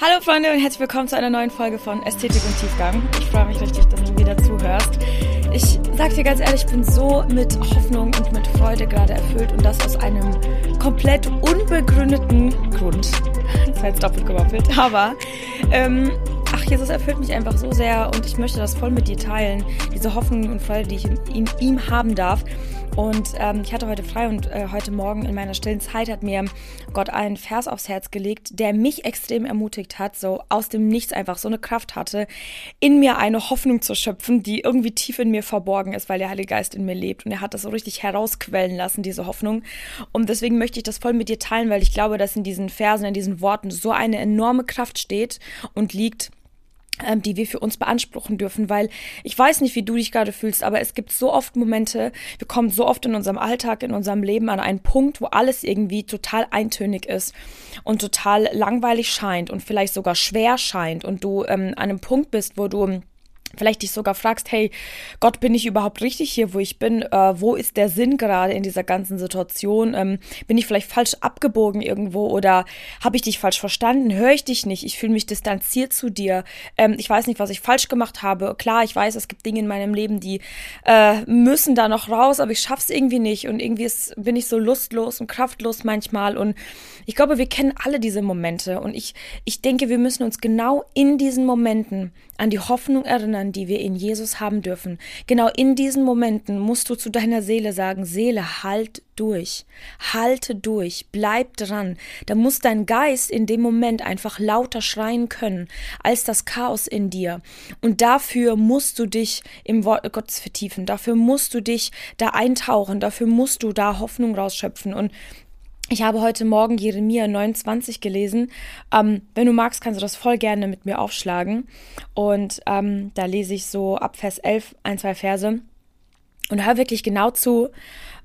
Hallo Freunde und herzlich willkommen zu einer neuen Folge von Ästhetik und Tiefgang. Ich freue mich richtig, dass du wieder zuhörst. Ich sag dir ganz ehrlich, ich bin so mit Hoffnung und mit Freude gerade erfüllt und das aus einem komplett unbegründeten Grund. Das war jetzt doppelt gemoppelt, aber ähm, ach, Jesus erfüllt mich einfach so sehr und ich möchte das voll mit dir teilen, diese Hoffnung und Freude, die ich in ihm haben darf. Und ähm, ich hatte heute frei und äh, heute Morgen in meiner stillen Zeit hat mir Gott einen Vers aufs Herz gelegt, der mich extrem ermutigt hat, so aus dem Nichts einfach so eine Kraft hatte, in mir eine Hoffnung zu schöpfen, die irgendwie tief in mir verborgen ist, weil der Heilige Geist in mir lebt. Und er hat das so richtig herausquellen lassen, diese Hoffnung. Und deswegen möchte ich das voll mit dir teilen, weil ich glaube, dass in diesen Versen, in diesen Worten so eine enorme Kraft steht und liegt die wir für uns beanspruchen dürfen, weil ich weiß nicht, wie du dich gerade fühlst, aber es gibt so oft Momente, wir kommen so oft in unserem Alltag, in unserem Leben an einen Punkt, wo alles irgendwie total eintönig ist und total langweilig scheint und vielleicht sogar schwer scheint und du ähm, an einem Punkt bist, wo du vielleicht dich sogar fragst, hey, Gott, bin ich überhaupt richtig hier, wo ich bin? Äh, wo ist der Sinn gerade in dieser ganzen Situation? Ähm, bin ich vielleicht falsch abgebogen irgendwo oder habe ich dich falsch verstanden? Höre ich dich nicht? Ich fühle mich distanziert zu dir. Ähm, ich weiß nicht, was ich falsch gemacht habe. Klar, ich weiß, es gibt Dinge in meinem Leben, die äh, müssen da noch raus, aber ich schaff's irgendwie nicht und irgendwie ist, bin ich so lustlos und kraftlos manchmal und ich glaube, wir kennen alle diese Momente und ich, ich denke, wir müssen uns genau in diesen Momenten an die Hoffnung erinnern, die wir in Jesus haben dürfen. Genau in diesen Momenten musst du zu deiner Seele sagen, Seele, halt durch, halte durch, bleib dran. Da muss dein Geist in dem Moment einfach lauter schreien können als das Chaos in dir. Und dafür musst du dich im Wort Gottes vertiefen, dafür musst du dich da eintauchen, dafür musst du da Hoffnung rausschöpfen. Und ich habe heute Morgen Jeremia 29 gelesen. Ähm, wenn du magst, kannst du das voll gerne mit mir aufschlagen. Und ähm, da lese ich so ab Vers 11 ein, zwei Verse. Und hör wirklich genau zu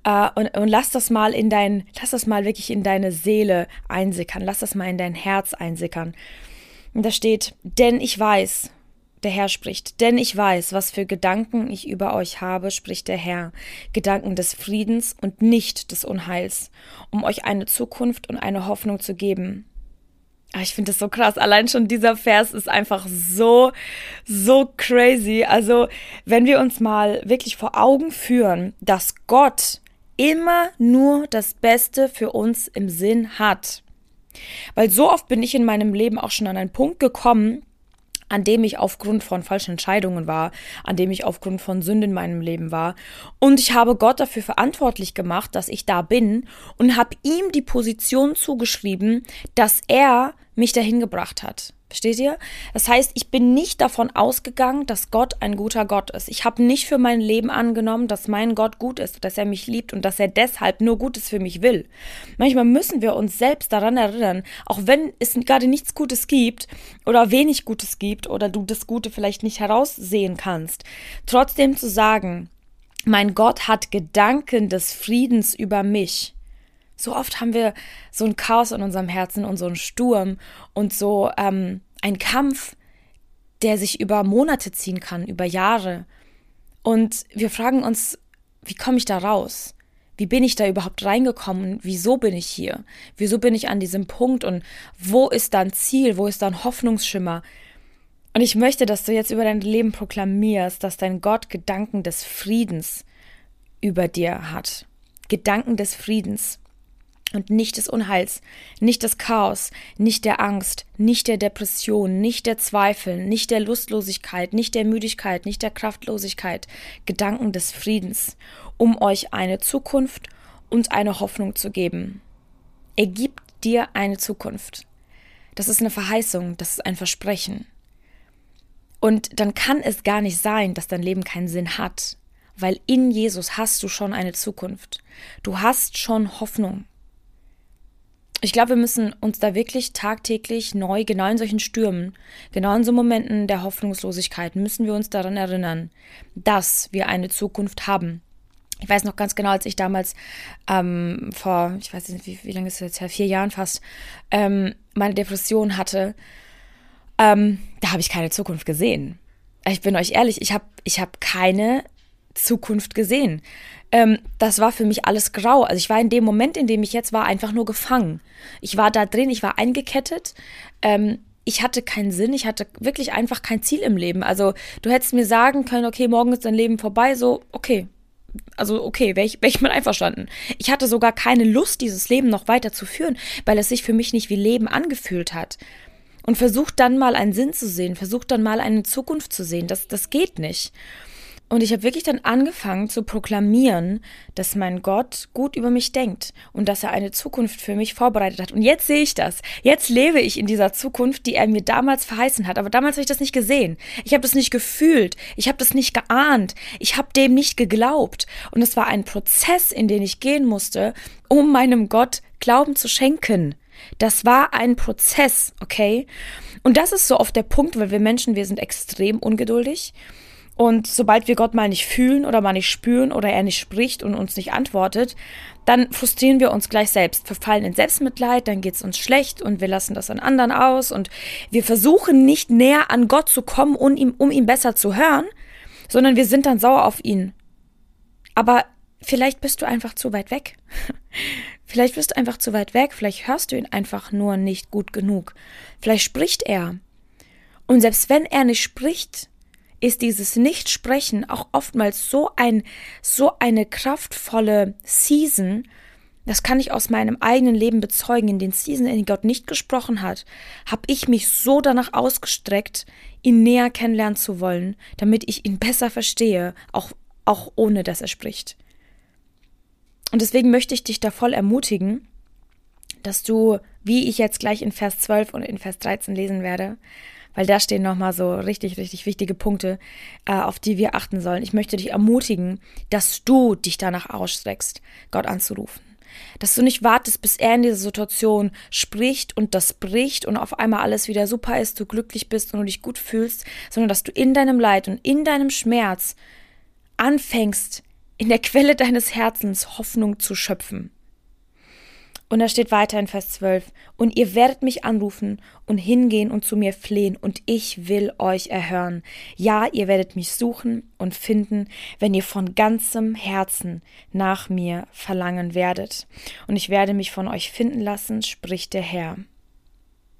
äh, und, und lass das mal in dein, lass das mal wirklich in deine Seele einsickern. Lass das mal in dein Herz einsickern. Und da steht, denn ich weiß, der Herr spricht, denn ich weiß, was für Gedanken ich über euch habe, spricht der Herr, Gedanken des Friedens und nicht des Unheils, um euch eine Zukunft und eine Hoffnung zu geben. Ah, ich finde das so krass. Allein schon dieser Vers ist einfach so, so crazy. Also, wenn wir uns mal wirklich vor Augen führen, dass Gott immer nur das Beste für uns im Sinn hat. Weil so oft bin ich in meinem Leben auch schon an einen Punkt gekommen, an dem ich aufgrund von falschen Entscheidungen war, an dem ich aufgrund von Sünden in meinem Leben war. Und ich habe Gott dafür verantwortlich gemacht, dass ich da bin und habe ihm die Position zugeschrieben, dass er mich dahin gebracht hat. Versteht ihr? Das heißt, ich bin nicht davon ausgegangen, dass Gott ein guter Gott ist. Ich habe nicht für mein Leben angenommen, dass mein Gott gut ist, dass er mich liebt und dass er deshalb nur Gutes für mich will. Manchmal müssen wir uns selbst daran erinnern, auch wenn es gerade nichts Gutes gibt oder wenig Gutes gibt oder du das Gute vielleicht nicht heraussehen kannst, trotzdem zu sagen, mein Gott hat Gedanken des Friedens über mich. So oft haben wir so ein Chaos in unserem Herzen und so einen Sturm und so ähm, ein Kampf, der sich über Monate ziehen kann, über Jahre. Und wir fragen uns, wie komme ich da raus? Wie bin ich da überhaupt reingekommen? Wieso bin ich hier? Wieso bin ich an diesem Punkt? Und wo ist da ein Ziel? Wo ist da ein Hoffnungsschimmer? Und ich möchte, dass du jetzt über dein Leben proklamierst, dass dein Gott Gedanken des Friedens über dir hat. Gedanken des Friedens und nicht des Unheils, nicht des Chaos, nicht der Angst, nicht der Depression, nicht der Zweifel, nicht der Lustlosigkeit, nicht der Müdigkeit, nicht der Kraftlosigkeit, Gedanken des Friedens, um euch eine Zukunft und eine Hoffnung zu geben. Er gibt dir eine Zukunft. Das ist eine Verheißung, das ist ein Versprechen. Und dann kann es gar nicht sein, dass dein Leben keinen Sinn hat, weil in Jesus hast du schon eine Zukunft. Du hast schon Hoffnung. Ich glaube, wir müssen uns da wirklich tagtäglich neu, genau in solchen Stürmen, genau in so Momenten der Hoffnungslosigkeit, müssen wir uns daran erinnern, dass wir eine Zukunft haben. Ich weiß noch ganz genau, als ich damals ähm, vor, ich weiß nicht, wie, wie lange ist es jetzt her, vier Jahren fast, ähm, meine Depression hatte, ähm, da habe ich keine Zukunft gesehen. Ich bin euch ehrlich, ich habe ich hab keine Zukunft gesehen. Ähm, das war für mich alles grau. Also ich war in dem Moment, in dem ich jetzt war, einfach nur gefangen. Ich war da drin, ich war eingekettet. Ähm, ich hatte keinen Sinn, ich hatte wirklich einfach kein Ziel im Leben. Also du hättest mir sagen können, okay, morgen ist dein Leben vorbei, so, okay. Also okay, wäre ich, wär ich mal einverstanden. Ich hatte sogar keine Lust, dieses Leben noch weiter zu führen, weil es sich für mich nicht wie Leben angefühlt hat. Und versucht dann mal einen Sinn zu sehen, versucht dann mal eine Zukunft zu sehen. Das, das geht nicht. Und ich habe wirklich dann angefangen zu proklamieren, dass mein Gott gut über mich denkt und dass er eine Zukunft für mich vorbereitet hat. Und jetzt sehe ich das. Jetzt lebe ich in dieser Zukunft, die er mir damals verheißen hat. Aber damals habe ich das nicht gesehen. Ich habe das nicht gefühlt. Ich habe das nicht geahnt. Ich habe dem nicht geglaubt. Und es war ein Prozess, in den ich gehen musste, um meinem Gott Glauben zu schenken. Das war ein Prozess, okay? Und das ist so oft der Punkt, weil wir Menschen, wir sind extrem ungeduldig. Und sobald wir Gott mal nicht fühlen oder mal nicht spüren oder er nicht spricht und uns nicht antwortet, dann frustrieren wir uns gleich selbst, verfallen in Selbstmitleid, dann geht's uns schlecht und wir lassen das an anderen aus und wir versuchen nicht näher an Gott zu kommen, um ihm, um ihn besser zu hören, sondern wir sind dann sauer auf ihn. Aber vielleicht bist du einfach zu weit weg. vielleicht bist du einfach zu weit weg, vielleicht hörst du ihn einfach nur nicht gut genug. Vielleicht spricht er. Und selbst wenn er nicht spricht, ist dieses Nichtsprechen auch oftmals so ein, so eine kraftvolle Season, das kann ich aus meinem eigenen Leben bezeugen. In den Season, in denen Gott nicht gesprochen hat, habe ich mich so danach ausgestreckt, ihn näher kennenlernen zu wollen, damit ich ihn besser verstehe, auch, auch ohne dass er spricht. Und deswegen möchte ich dich da voll ermutigen, dass du, wie ich jetzt gleich in Vers 12 und in Vers 13 lesen werde, weil da stehen nochmal so richtig, richtig wichtige Punkte, äh, auf die wir achten sollen. Ich möchte dich ermutigen, dass du dich danach ausstreckst, Gott anzurufen. Dass du nicht wartest, bis er in dieser Situation spricht und das bricht und auf einmal alles wieder super ist, du glücklich bist und du dich gut fühlst, sondern dass du in deinem Leid und in deinem Schmerz anfängst, in der Quelle deines Herzens Hoffnung zu schöpfen. Und da steht weiter in Vers 12, und ihr werdet mich anrufen und hingehen und zu mir flehen, und ich will euch erhören. Ja, ihr werdet mich suchen und finden, wenn ihr von ganzem Herzen nach mir verlangen werdet. Und ich werde mich von euch finden lassen, spricht der Herr.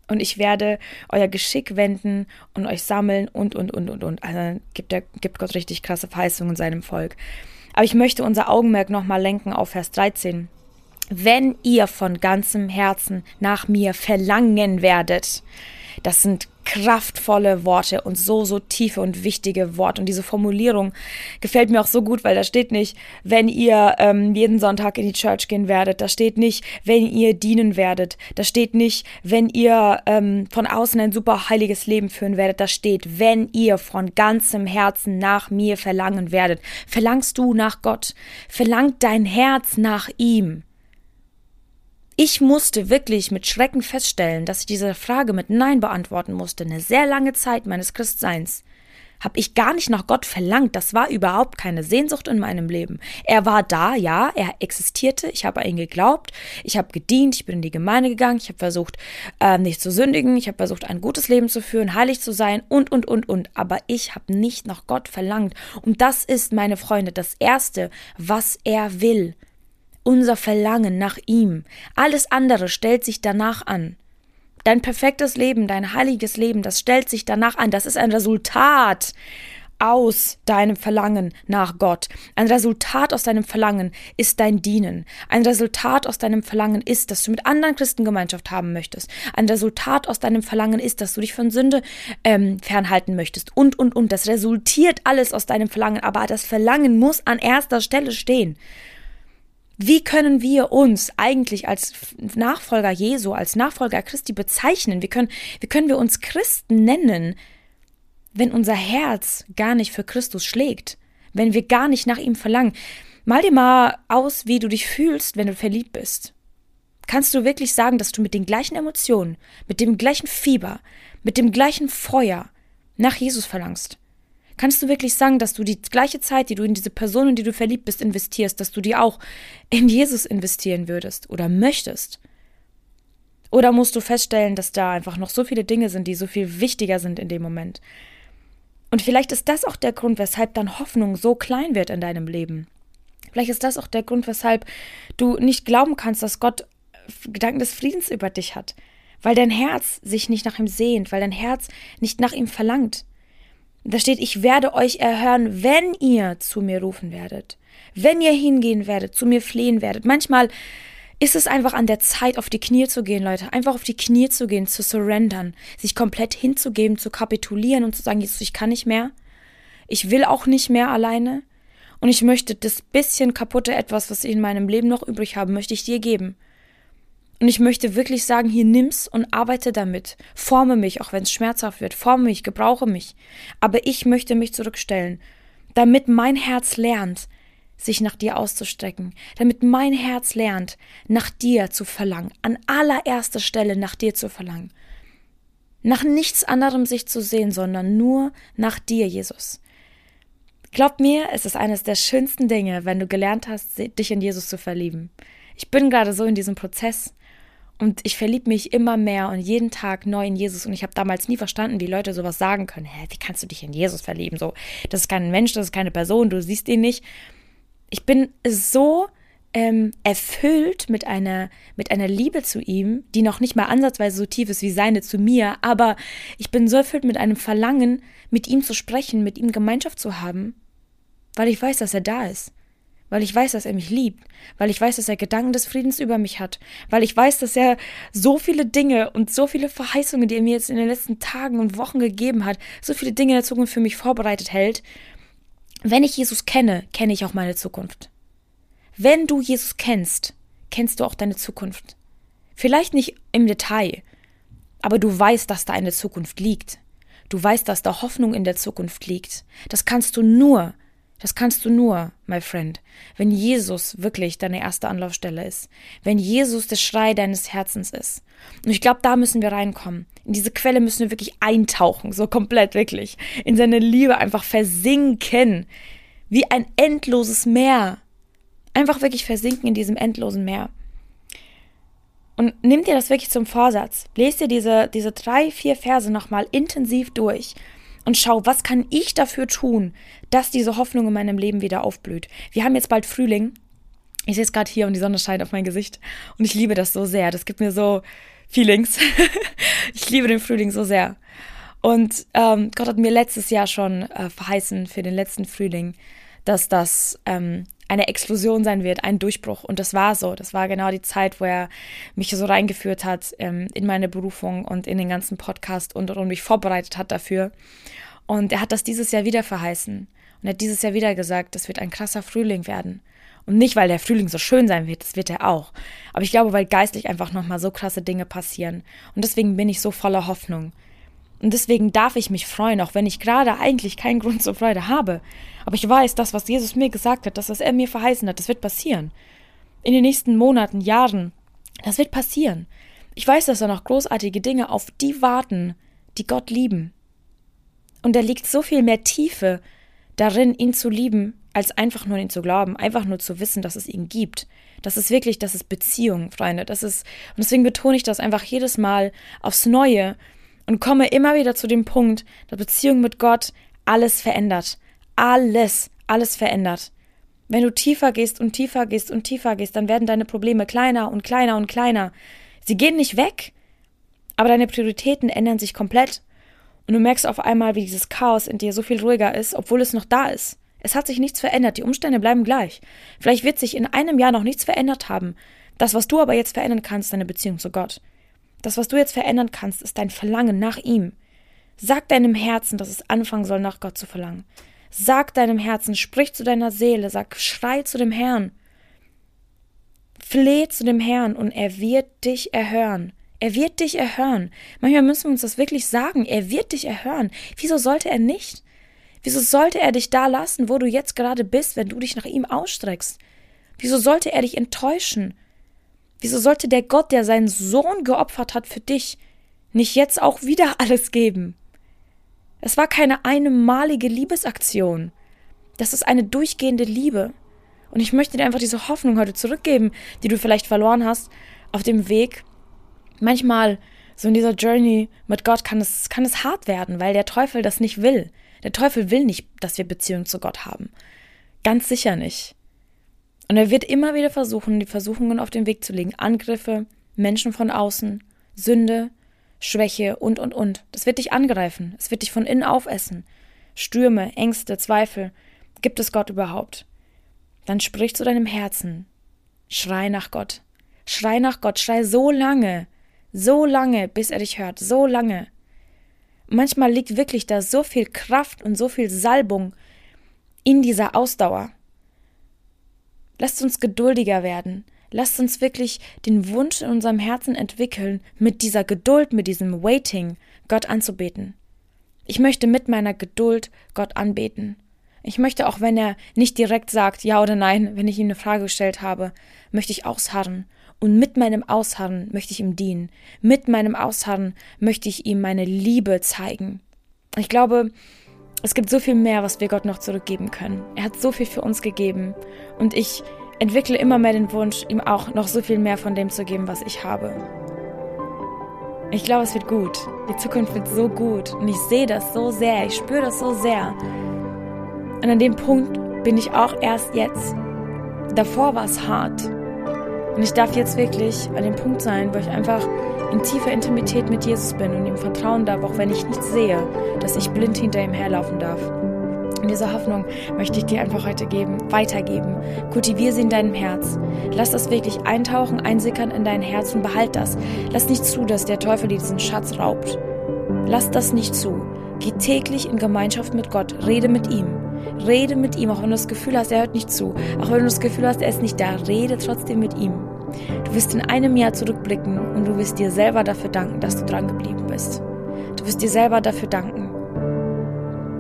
Und ich werde euer Geschick wenden und euch sammeln und, und, und, und, und. Also gibt, er, gibt Gott richtig krasse Verheißungen seinem Volk. Aber ich möchte unser Augenmerk nochmal lenken auf Vers 13 wenn ihr von ganzem Herzen nach mir verlangen werdet. Das sind kraftvolle Worte und so, so tiefe und wichtige Worte. Und diese Formulierung gefällt mir auch so gut, weil da steht nicht, wenn ihr ähm, jeden Sonntag in die Church gehen werdet. Da steht nicht, wenn ihr dienen werdet. Da steht nicht, wenn ihr ähm, von außen ein super heiliges Leben führen werdet. Da steht, wenn ihr von ganzem Herzen nach mir verlangen werdet. Verlangst du nach Gott? Verlangt dein Herz nach ihm? Ich musste wirklich mit Schrecken feststellen, dass ich diese Frage mit Nein beantworten musste. Eine sehr lange Zeit meines Christseins habe ich gar nicht nach Gott verlangt. Das war überhaupt keine Sehnsucht in meinem Leben. Er war da, ja, er existierte. Ich habe an ihn geglaubt. Ich habe gedient. Ich bin in die Gemeinde gegangen. Ich habe versucht, äh, nicht zu sündigen. Ich habe versucht, ein gutes Leben zu führen, heilig zu sein und, und, und, und. Aber ich habe nicht nach Gott verlangt. Und das ist, meine Freunde, das Erste, was er will unser Verlangen nach ihm. Alles andere stellt sich danach an. Dein perfektes Leben, dein heiliges Leben, das stellt sich danach an. Das ist ein Resultat aus deinem Verlangen nach Gott. Ein Resultat aus deinem Verlangen ist dein Dienen. Ein Resultat aus deinem Verlangen ist, dass du mit anderen Christen Gemeinschaft haben möchtest. Ein Resultat aus deinem Verlangen ist, dass du dich von Sünde ähm, fernhalten möchtest. Und, und, und. Das resultiert alles aus deinem Verlangen. Aber das Verlangen muss an erster Stelle stehen. Wie können wir uns eigentlich als Nachfolger Jesu, als Nachfolger Christi bezeichnen? Wie können, wie können wir uns Christen nennen, wenn unser Herz gar nicht für Christus schlägt? Wenn wir gar nicht nach ihm verlangen? Mal dir mal aus, wie du dich fühlst, wenn du verliebt bist. Kannst du wirklich sagen, dass du mit den gleichen Emotionen, mit dem gleichen Fieber, mit dem gleichen Feuer nach Jesus verlangst? Kannst du wirklich sagen, dass du die gleiche Zeit, die du in diese Person, in die du verliebt bist, investierst, dass du die auch in Jesus investieren würdest oder möchtest? Oder musst du feststellen, dass da einfach noch so viele Dinge sind, die so viel wichtiger sind in dem Moment? Und vielleicht ist das auch der Grund, weshalb dann Hoffnung so klein wird in deinem Leben. Vielleicht ist das auch der Grund, weshalb du nicht glauben kannst, dass Gott Gedanken des Friedens über dich hat weil dein Herz sich nicht nach ihm sehnt, weil dein Herz nicht nach ihm verlangt. Da steht, ich werde euch erhören, wenn ihr zu mir rufen werdet, wenn ihr hingehen werdet, zu mir flehen werdet. Manchmal ist es einfach an der Zeit, auf die Knie zu gehen, Leute. Einfach auf die Knie zu gehen, zu surrendern, sich komplett hinzugeben, zu kapitulieren und zu sagen, Jesus, ich kann nicht mehr. Ich will auch nicht mehr alleine. Und ich möchte das bisschen kaputte etwas, was ich in meinem Leben noch übrig habe, möchte ich dir geben. Und ich möchte wirklich sagen, hier nimm's und arbeite damit. Forme mich, auch wenn es schmerzhaft wird. Forme mich, gebrauche mich. Aber ich möchte mich zurückstellen, damit mein Herz lernt, sich nach dir auszustrecken, damit mein Herz lernt, nach dir zu verlangen, an allererster Stelle nach dir zu verlangen. Nach nichts anderem sich zu sehen, sondern nur nach dir, Jesus. Glaub mir, es ist eines der schönsten Dinge, wenn du gelernt hast, dich in Jesus zu verlieben. Ich bin gerade so in diesem Prozess und ich verliebe mich immer mehr und jeden Tag neu in Jesus. Und ich habe damals nie verstanden, wie Leute sowas sagen können. Hä, wie kannst du dich in Jesus verlieben? So, das ist kein Mensch, das ist keine Person, du siehst ihn nicht ich bin so ähm, erfüllt mit einer, mit einer Liebe zu ihm, die noch nicht mal ansatzweise so tief ist wie seine zu mir, aber ich bin so erfüllt mit einem Verlangen, mit ihm zu sprechen, mit ihm Gemeinschaft zu haben, weil ich weiß, dass er da ist, weil ich weiß, dass er mich liebt, weil ich weiß, dass er Gedanken des Friedens über mich hat, weil ich weiß, dass er so viele Dinge und so viele Verheißungen, die er mir jetzt in den letzten Tagen und Wochen gegeben hat, so viele Dinge in der Zukunft für mich vorbereitet hält wenn ich Jesus kenne, kenne ich auch meine Zukunft. Wenn du Jesus kennst, kennst du auch deine Zukunft. Vielleicht nicht im Detail, aber du weißt, dass da eine Zukunft liegt. Du weißt, dass da Hoffnung in der Zukunft liegt. Das kannst du nur, das kannst du nur, my friend, wenn Jesus wirklich deine erste Anlaufstelle ist. Wenn Jesus der Schrei deines Herzens ist. Und ich glaube, da müssen wir reinkommen. In diese Quelle müssen wir wirklich eintauchen, so komplett wirklich. In seine Liebe einfach versinken. Wie ein endloses Meer. Einfach wirklich versinken in diesem endlosen Meer. Und nimm dir das wirklich zum Vorsatz. Lest dir diese, diese drei, vier Verse nochmal intensiv durch und schau, was kann ich dafür tun, dass diese Hoffnung in meinem Leben wieder aufblüht. Wir haben jetzt bald Frühling. Ich sehe es gerade hier und die Sonne scheint auf mein Gesicht. Und ich liebe das so sehr. Das gibt mir so, Feelings. ich liebe den Frühling so sehr. Und ähm, Gott hat mir letztes Jahr schon äh, verheißen für den letzten Frühling, dass das ähm, eine Explosion sein wird, ein Durchbruch. Und das war so. Das war genau die Zeit, wo er mich so reingeführt hat ähm, in meine Berufung und in den ganzen Podcast und, und mich vorbereitet hat dafür. Und er hat das dieses Jahr wieder verheißen. Und er hat dieses Jahr wieder gesagt, das wird ein krasser Frühling werden. Und nicht, weil der Frühling so schön sein wird, das wird er auch. Aber ich glaube, weil geistlich einfach nochmal so krasse Dinge passieren. Und deswegen bin ich so voller Hoffnung. Und deswegen darf ich mich freuen, auch wenn ich gerade eigentlich keinen Grund zur Freude habe. Aber ich weiß, das, was Jesus mir gesagt hat, das, was er mir verheißen hat, das wird passieren. In den nächsten Monaten, Jahren, das wird passieren. Ich weiß, dass da noch großartige Dinge auf die warten, die Gott lieben. Und da liegt so viel mehr Tiefe darin, ihn zu lieben, als einfach nur ihn zu glauben, einfach nur zu wissen, dass es ihn gibt. Das ist wirklich, das ist Beziehung, Freunde. Das ist, und deswegen betone ich das einfach jedes Mal aufs Neue und komme immer wieder zu dem Punkt, dass Beziehung mit Gott alles verändert. Alles, alles verändert. Wenn du tiefer gehst und tiefer gehst und tiefer gehst, dann werden deine Probleme kleiner und kleiner und kleiner. Sie gehen nicht weg, aber deine Prioritäten ändern sich komplett. Und du merkst auf einmal, wie dieses Chaos in dir so viel ruhiger ist, obwohl es noch da ist. Es hat sich nichts verändert, die Umstände bleiben gleich. Vielleicht wird sich in einem Jahr noch nichts verändert haben. Das, was du aber jetzt verändern kannst, ist deine Beziehung zu Gott. Das, was du jetzt verändern kannst, ist dein Verlangen nach ihm. Sag deinem Herzen, dass es anfangen soll, nach Gott zu verlangen. Sag deinem Herzen, sprich zu deiner Seele, sag, schrei zu dem Herrn. Fleh zu dem Herrn und er wird dich erhören. Er wird dich erhören. Manchmal müssen wir uns das wirklich sagen. Er wird dich erhören. Wieso sollte er nicht? Wieso sollte er dich da lassen, wo du jetzt gerade bist, wenn du dich nach ihm ausstreckst? Wieso sollte er dich enttäuschen? Wieso sollte der Gott, der seinen Sohn geopfert hat für dich, nicht jetzt auch wieder alles geben? Es war keine einmalige Liebesaktion. Das ist eine durchgehende Liebe. Und ich möchte dir einfach diese Hoffnung heute zurückgeben, die du vielleicht verloren hast auf dem Weg. Manchmal, so in dieser Journey mit Gott, kann es, kann es hart werden, weil der Teufel das nicht will. Der Teufel will nicht, dass wir Beziehung zu Gott haben. Ganz sicher nicht. Und er wird immer wieder versuchen, die Versuchungen auf den Weg zu legen. Angriffe, Menschen von außen, Sünde, Schwäche und, und, und. Das wird dich angreifen. Es wird dich von innen aufessen. Stürme, Ängste, Zweifel. Gibt es Gott überhaupt? Dann sprich zu deinem Herzen. Schrei nach Gott. Schrei nach Gott. Schrei so lange. So lange, bis er dich hört. So lange. Manchmal liegt wirklich da so viel Kraft und so viel Salbung in dieser Ausdauer. Lasst uns geduldiger werden. Lasst uns wirklich den Wunsch in unserem Herzen entwickeln, mit dieser Geduld, mit diesem Waiting Gott anzubeten. Ich möchte mit meiner Geduld Gott anbeten. Ich möchte auch, wenn er nicht direkt sagt ja oder nein, wenn ich ihm eine Frage gestellt habe, möchte ich ausharren. Und mit meinem Ausharren möchte ich ihm dienen. Mit meinem Ausharren möchte ich ihm meine Liebe zeigen. Ich glaube, es gibt so viel mehr, was wir Gott noch zurückgeben können. Er hat so viel für uns gegeben. Und ich entwickle immer mehr den Wunsch, ihm auch noch so viel mehr von dem zu geben, was ich habe. Ich glaube, es wird gut. Die Zukunft wird so gut. Und ich sehe das so sehr. Ich spüre das so sehr. Und an dem Punkt bin ich auch erst jetzt. Davor war es hart. Und ich darf jetzt wirklich an dem Punkt sein, wo ich einfach in tiefer Intimität mit Jesus bin und ihm vertrauen darf, auch wenn ich nichts sehe, dass ich blind hinter ihm herlaufen darf. Und diese Hoffnung möchte ich dir einfach heute geben, weitergeben. Kultivier sie in deinem Herz. Lass das wirklich eintauchen, einsickern in dein Herz und behalt das. Lass nicht zu, dass der Teufel dir diesen Schatz raubt. Lass das nicht zu. Geh täglich in Gemeinschaft mit Gott. Rede mit ihm. Rede mit ihm, auch wenn du das Gefühl hast, er hört nicht zu. Auch wenn du das Gefühl hast, er ist nicht da. Rede trotzdem mit ihm. Du wirst in einem Jahr zurückblicken und du wirst dir selber dafür danken, dass du dran geblieben bist. Du wirst dir selber dafür danken.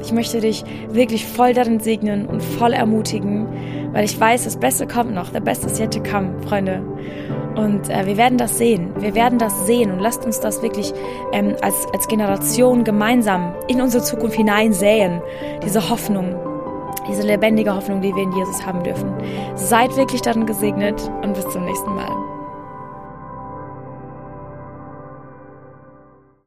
Ich möchte dich wirklich voll darin segnen und voll ermutigen, weil ich weiß, das Beste kommt noch. Der Beste ist yet to come, Freunde. Und äh, wir werden das sehen. Wir werden das sehen und lasst uns das wirklich ähm, als, als Generation gemeinsam in unsere Zukunft hineinsäen. Diese Hoffnung, diese lebendige Hoffnung, die wir in Jesus haben dürfen. Seid wirklich darin gesegnet und bis zum nächsten Mal.